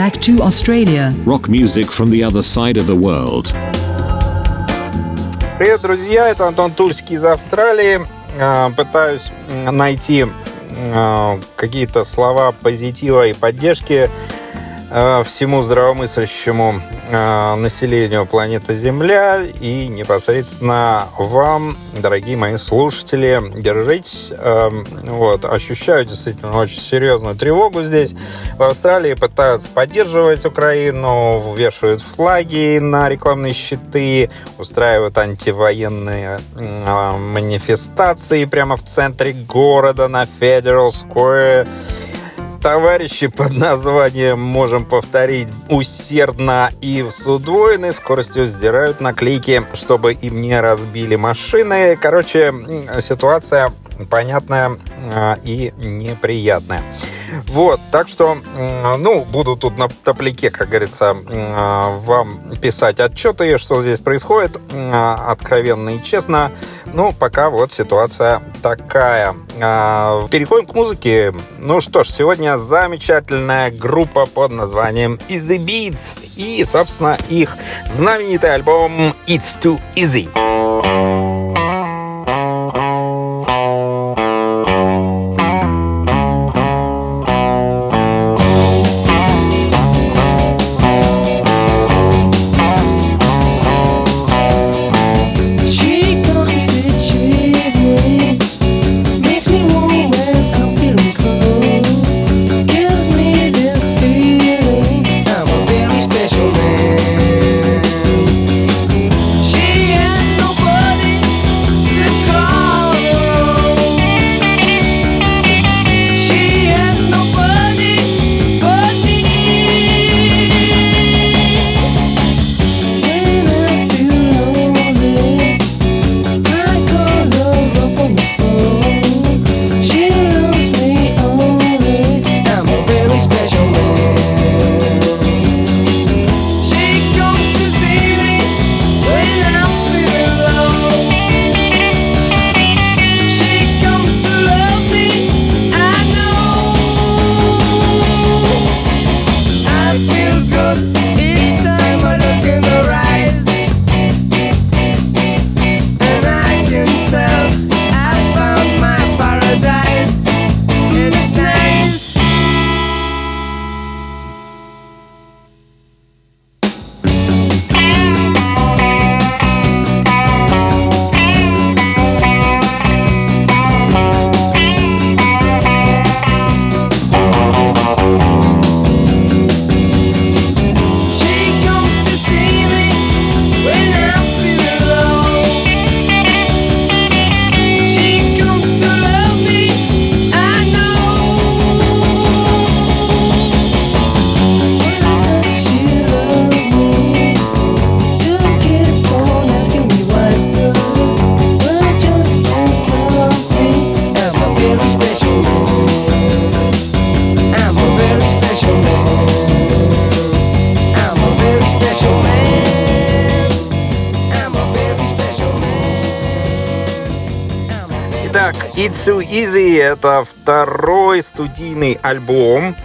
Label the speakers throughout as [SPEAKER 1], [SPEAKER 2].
[SPEAKER 1] back to Australia.
[SPEAKER 2] Rock music from the other side of the world.
[SPEAKER 3] Привет, друзья! Это Антон Тульский из Австралии. А, пытаюсь найти а, какие-то слова позитива и поддержки а, всему здравомыслящему населению планеты Земля и непосредственно вам, дорогие мои слушатели, держитесь. Эм, вот, ощущаю действительно очень серьезную тревогу здесь. В Австралии пытаются поддерживать Украину, вешают флаги на рекламные щиты, устраивают антивоенные э, манифестации прямо в центре города на Federal Square товарищи под названием «Можем повторить» усердно и с удвоенной скоростью сдирают наклейки, чтобы им не разбили машины. Короче, ситуация понятная а, и неприятная. Вот, так что, ну, буду тут на топляке, как говорится, вам писать отчеты, что здесь происходит, откровенно и честно. Ну, пока вот ситуация такая. А, переходим к музыке. Ну что ж, сегодня замечательная группа под названием Easy Beats и, собственно, их знаменитый альбом It's Too Easy. Студийный альбом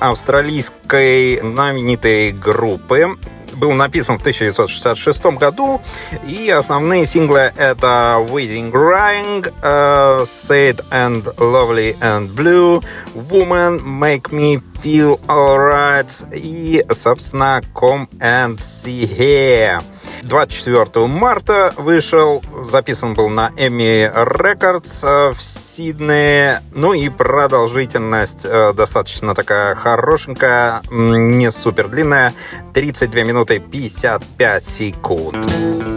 [SPEAKER 3] австралийской знаменитой группы. Был написан в 1966 году, и основные синглы это Waiting Crying, uh, Sad and Lovely and Blue, Woman, Make Me Feel Alright и, собственно, Come and See Here. 24 марта вышел, записан был на Emmy Records э, в Сиднее. Ну и продолжительность э, достаточно такая хорошенькая, не супер длинная, 32 минуты 55 секунд.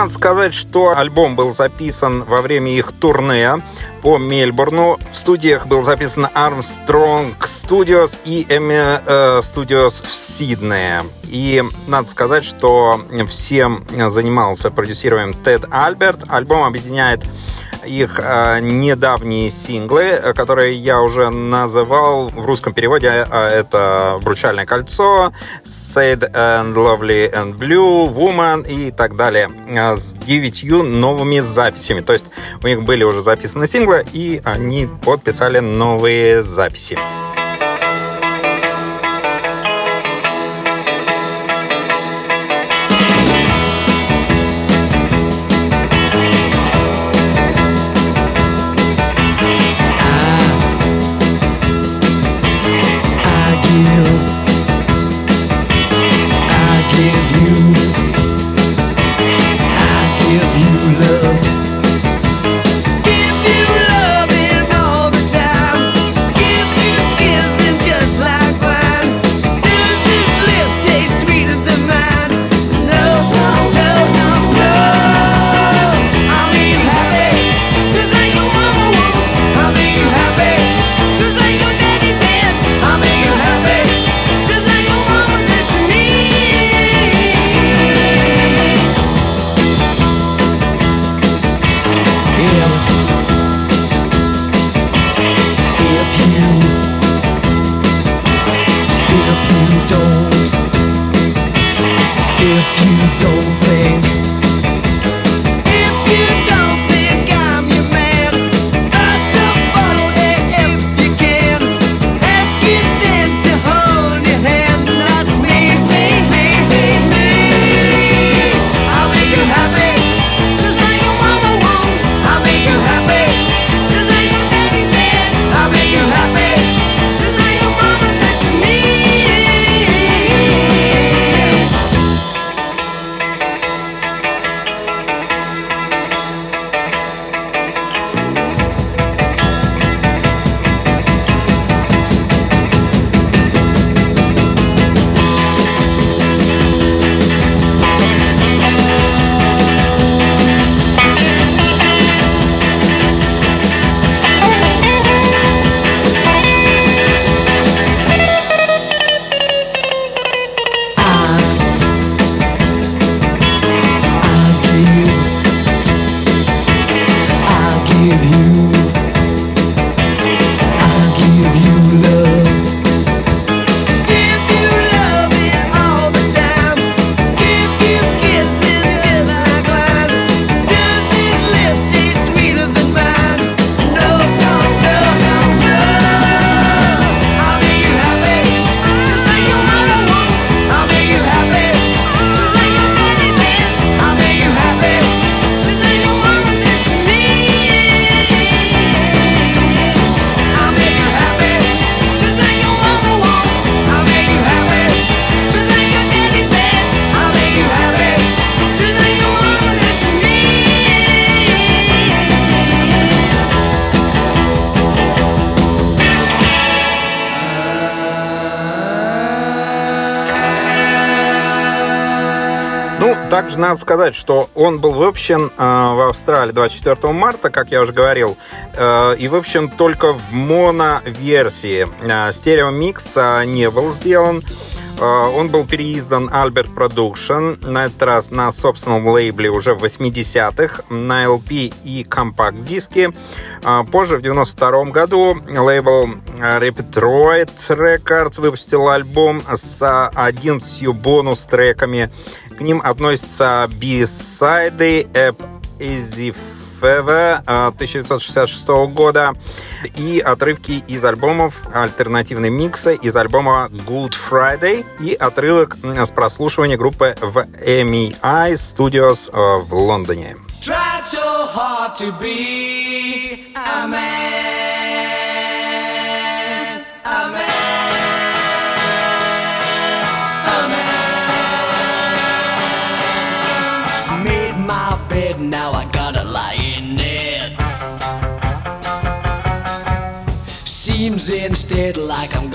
[SPEAKER 1] Надо сказать, что альбом был записан во время их турне по Мельбурну. В студиях был записан Armstrong Studios и Emmy э, Studios в Сиднее. И надо сказать, что всем занимался продюсированием Тед Альберт. Альбом объединяет их э, недавние синглы, э, которые я уже называл в русском переводе. Э, это «Обручальное кольцо», «Sad and Lovely and Blue», «Woman» и так далее с девятью новыми записями. То есть у них были уже записаны синглы, и они подписали новые записи. if you don't Также надо сказать, что он был выпущен э, в Австралии 24 марта, как я уже говорил, э, и выпущен только в моно-версии. Э, стереомикс э, не был сделан. Э, он был переиздан Albert Production, на этот раз на собственном лейбле уже в 80-х, на LP и компакт-диске. Э, позже, в 92 году, лейбл Repetroid Records выпустил альбом с 11 бонус-треками к ним относятся B-сайды App Easy Fever 1966 года и отрывки из альбомов альтернативные миксы из альбома Good Friday и отрывок с прослушивания группы в MEI Studios э, в Лондоне. Tried so hard to be a man. Now I gotta lie in it. Seems instead like I'm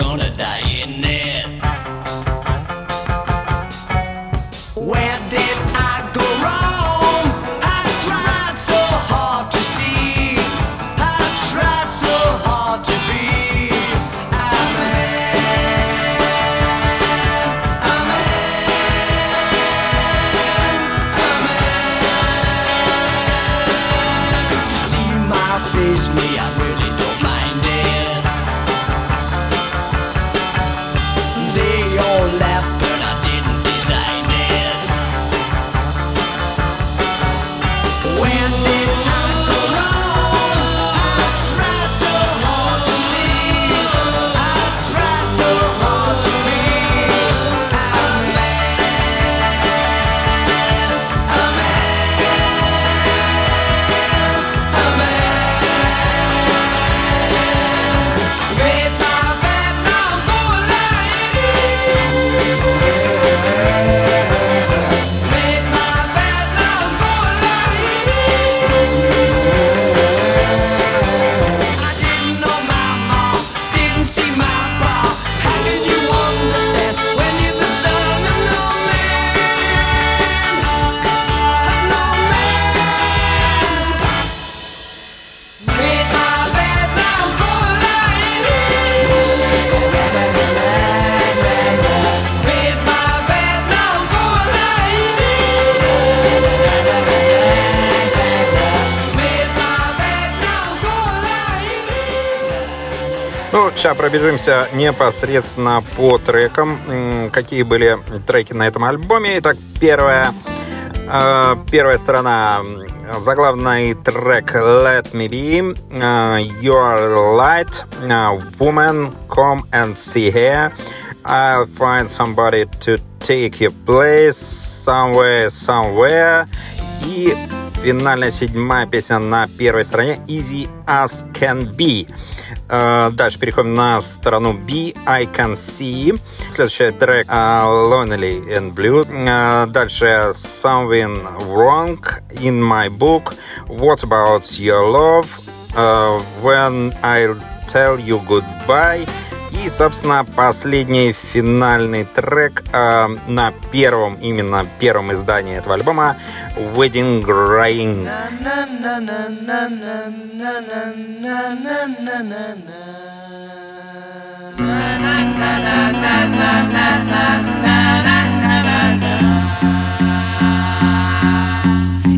[SPEAKER 3] пробежимся непосредственно по трекам. Какие были треки на этом альбоме. Итак, первая, э, первая сторона. Заглавный трек Let Me Be, uh, Your Light, uh, Woman, Come and See Here, I'll find somebody to take your place, Somewhere, Somewhere, и финальная седьмая песня на первой стороне Easy As Can Be. Uh, дальше переходим на сторону B, I Can See. Следующий трек uh, Lonely and Blue. Uh, дальше Something Wrong in My Book. What About Your Love? when I'll Tell You Goodbye. Собственно, последний финальный трек э, на первом, именно первом издании этого альбома Wedding Ring.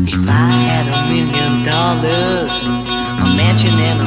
[SPEAKER 1] If I had a million dollars, a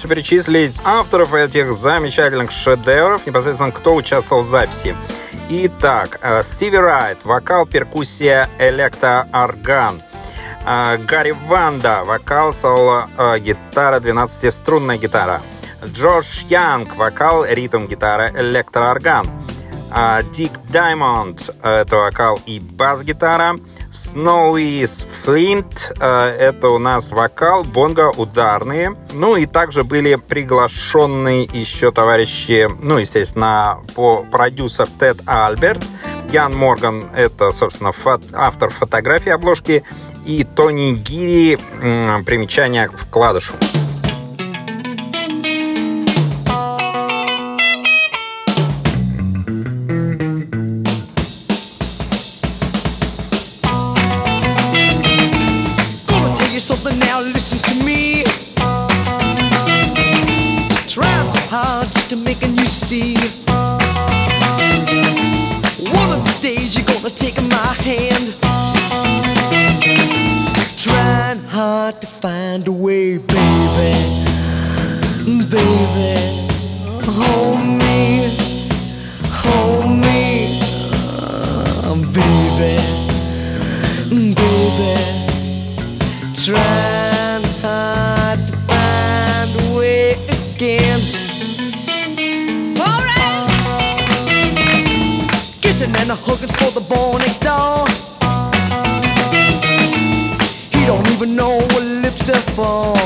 [SPEAKER 3] хочется перечислить авторов этих замечательных шедевров, непосредственно кто участвовал в записи. Итак, э, Стиви Райт, вокал, перкуссия, электроорган. Э, Гарри Ванда, вокал, соло, э, гитара, 12-струнная гитара. Джордж Янг, вокал, ритм, гитара, электроорган. Дик Даймонд, это вокал и бас-гитара. Snowy Flint. Э, это у нас вокал, бонго, ударные. Ну и также были приглашенные еще товарищи, ну, естественно, по продюсер Тед Альберт. Ян Морган — это, собственно, фото, автор фотографии обложки. И Тони Гири — примечание к вкладышу.
[SPEAKER 1] see. One of these days you're gonna take my hand. Trying hard to find a way, baby. Baby, hold me. the a for the boy next door. He don't even know what lips are for.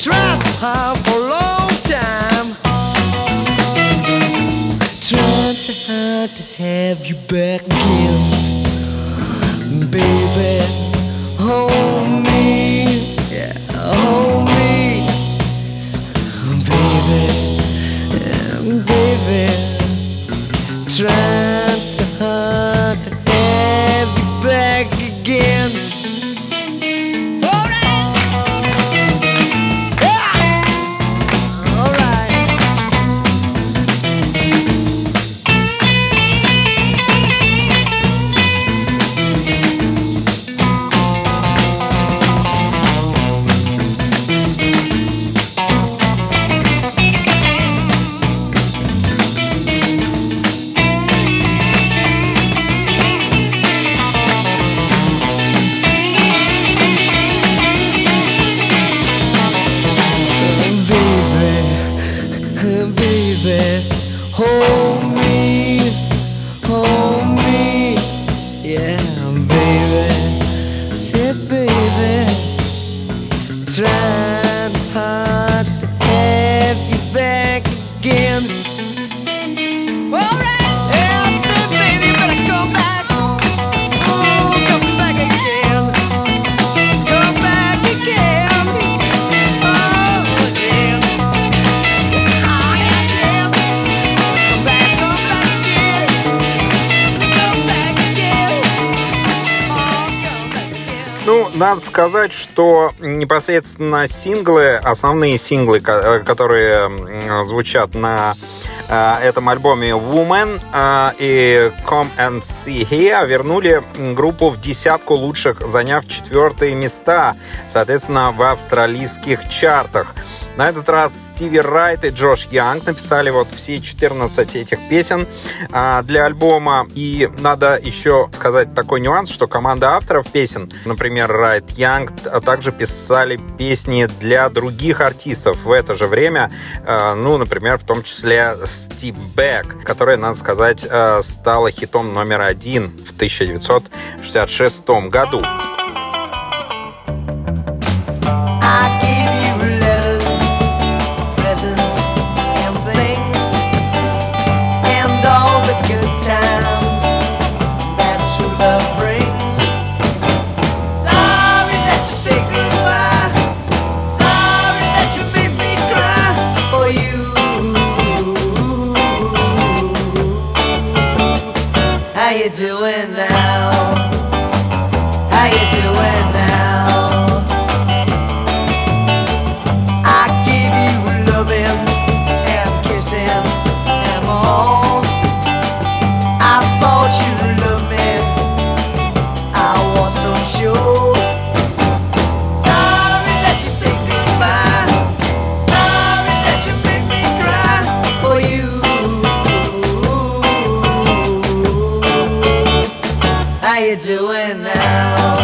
[SPEAKER 1] Trying so hard for a long time. tried to hard to have you back again.
[SPEAKER 3] Надо сказать, что непосредственно синглы, основные синглы, э, которые звучат на э, этом альбоме Woman э, и Come and See Here вернули группу в десятку лучших, заняв четвертые места, соответственно, в австралийских чартах. На этот раз Стиви Райт и Джош Янг написали вот все 14 этих песен а, для альбома. И надо еще сказать такой нюанс, что команда авторов песен, например, Райт Янг, также писали песни для других артистов в это же время. А, ну, например, в том числе Стив Бек, которая, надо сказать, а, стала хитом номер один в 1966 году. doing now?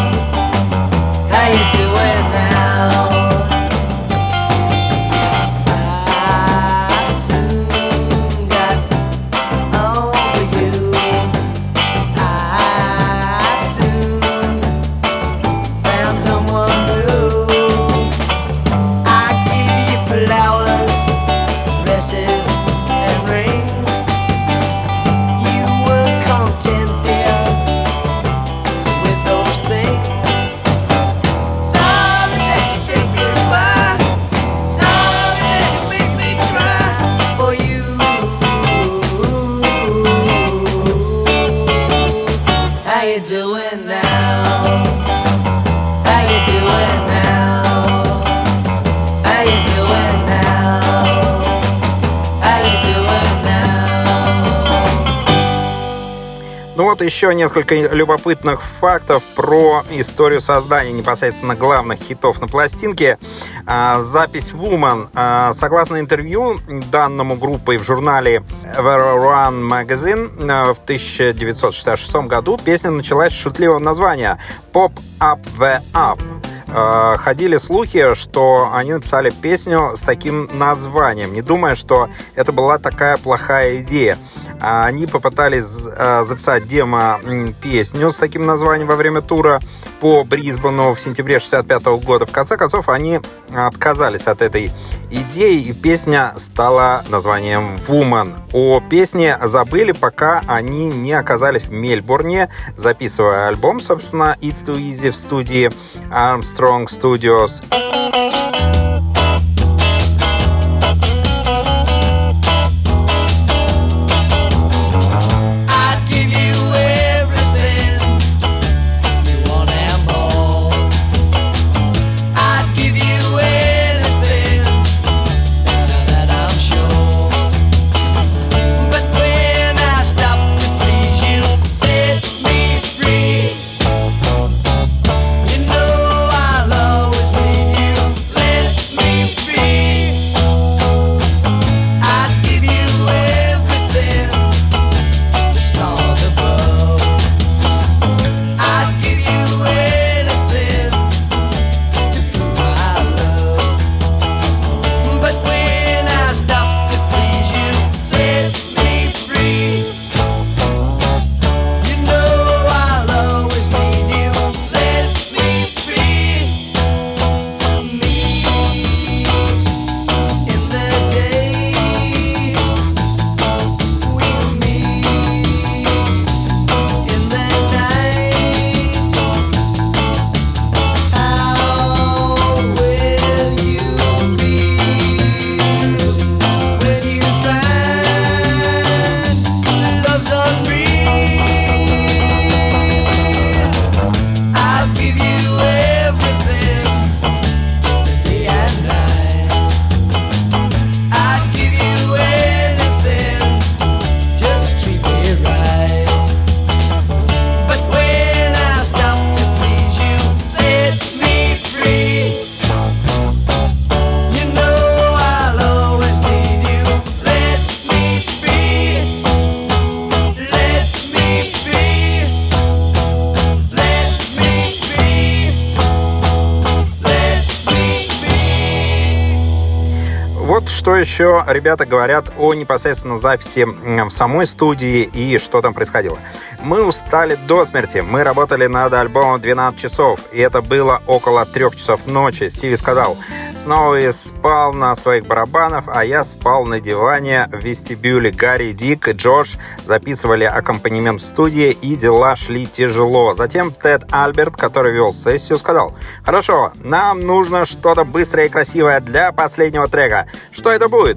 [SPEAKER 3] Еще несколько любопытных фактов про историю создания непосредственно главных хитов на пластинке. А, запись Woman. А, согласно интервью данному группой в журнале Everyone Magazine а, в 1966 году песня началась с шутливого названия Pop Up the Up ходили слухи, что они написали песню с таким названием, не думая, что это была такая плохая идея. А они попытались а, записать демо-песню с таким названием во время тура по Брисбену в сентябре 65 года. В конце концов, они отказались от этой идеей, и песня стала названием «Woman». О песне забыли, пока они не оказались в Мельбурне, записывая альбом, собственно, «It's Too Easy» в студии Armstrong Studios. Еще ребята говорят о непосредственно записи в самой студии и что там происходило. Мы устали до смерти. Мы работали над альбомом 12 часов, и это было около 3 часов ночи. Стиви сказал, Сноуи спал на своих барабанах, а я спал на диване в вестибюле. Гарри, Дик и Джордж записывали аккомпанемент в студии, и дела шли тяжело. Затем Тед Альберт, который вел сессию, сказал, «Хорошо, нам нужно что-то быстрое и красивое для последнего трека. Что это будет?»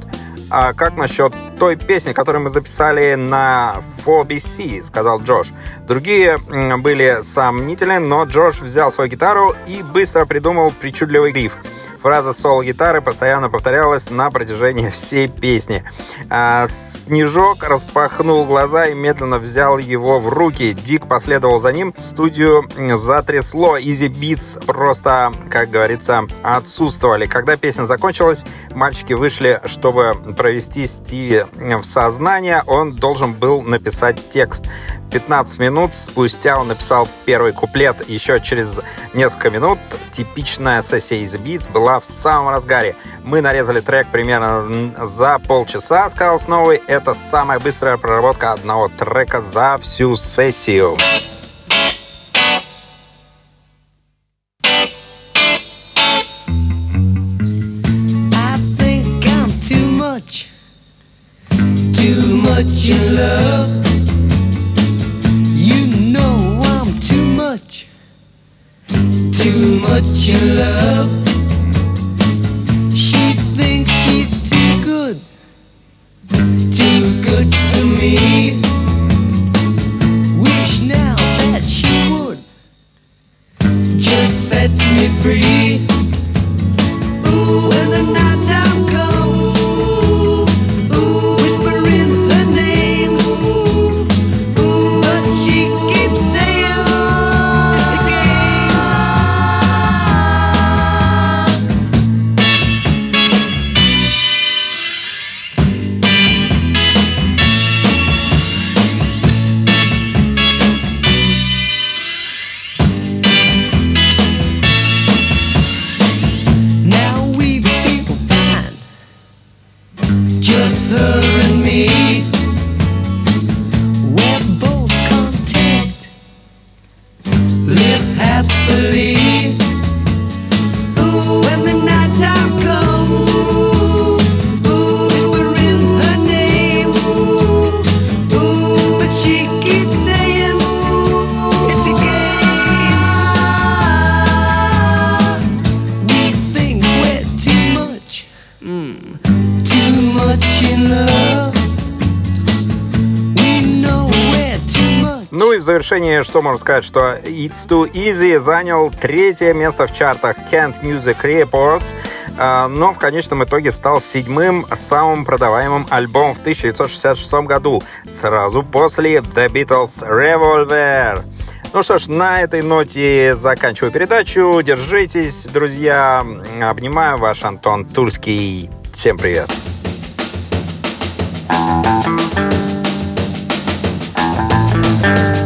[SPEAKER 3] А как насчет той песни, которую мы записали на 4BC, сказал Джош. Другие были сомнительны, но Джош взял свою гитару и быстро придумал причудливый гриф. Фраза соло-гитары постоянно повторялась на протяжении всей песни. А, Снежок распахнул глаза и медленно взял его в руки. Дик последовал за ним. Студию затрясло. Easy Beats просто, как говорится, отсутствовали. Когда песня закончилась, мальчики вышли, чтобы провести Стиви в сознание. Он должен был написать текст. 15 минут спустя он написал первый куплет. Еще через несколько минут типичная сессия из Beats была в самом разгаре. Мы нарезали трек примерно за полчаса, сказал Сновый. Это самая быстрая проработка одного трека за всю сессию. В завершении, что можно сказать, что It's Too Easy занял третье место в чартах Kent Music Reports, а, но в конечном итоге стал седьмым самым продаваемым альбомом в 1966 году, сразу после The Beatles Revolver. Ну что ж, на этой ноте заканчиваю передачу. Держитесь, друзья. Обнимаю ваш Антон Тульский. Всем привет.
[SPEAKER 1] Make you